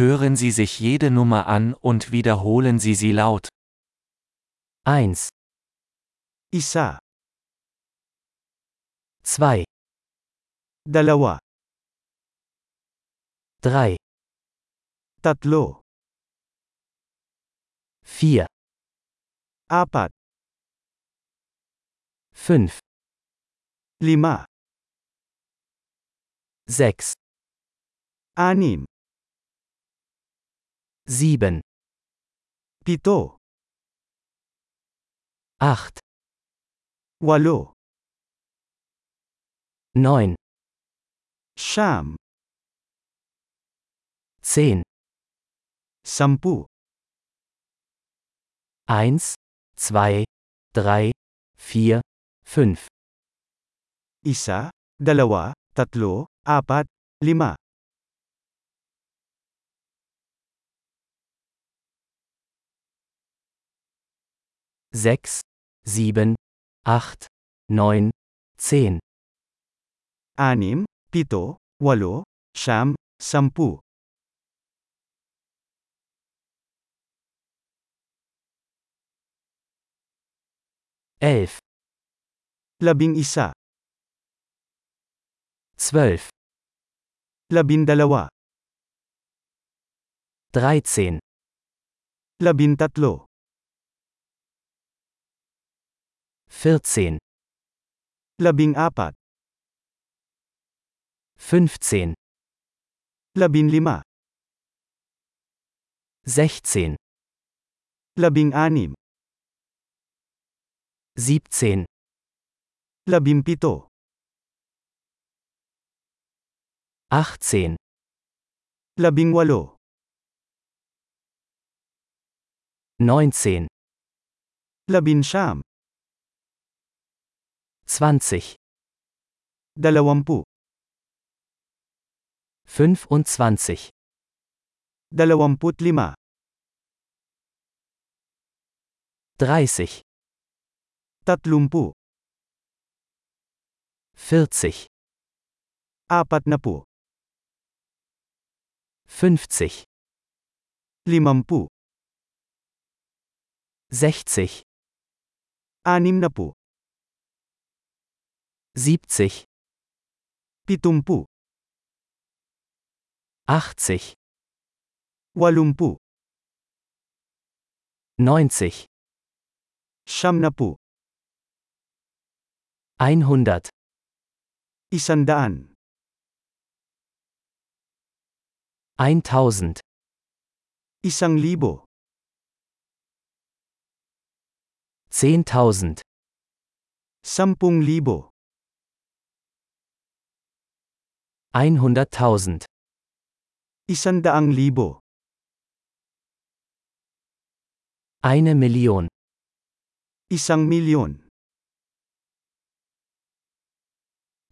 Hören Sie sich jede Nummer an und wiederholen Sie sie laut. 1, Isa, 2, dalawa, 3, tatlo, 4, apat, 5, lima, 6, anim, 7, pito, 8, walo, 9, siyam, 10, sampu, 1, 2, 3, 4, 5, isa, dalawa, tatlo, apat, lima, 6, 7, 8, 9, 10, anim, pito, walo, siyam, sampu, 11, labing isa, 12, labindalawa, 13, labintatlo, 14, labing apat, 15, labinlima, 16, labing anim, 17, labimpito, 18, labing walo, 19, labinsyam, 20, dalawampu, 25, dalawamput lima, 30, tatlumpu, 40, apat na po, 50, limampu, 60, anim na po, 70, pitumpu, 80, walumpu, 90, siyam na po, 100, isandaan, 1000, isang libo, 10.000, sampung libo, 100.000, isandaang libo, eine Million. isang milyon.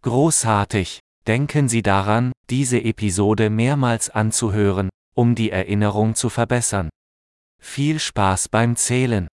Großartig! Denken Sie daran, diese Episode mehrmals anzuhören, um die Erinnerung zu verbessern. Viel Spaß beim Zählen!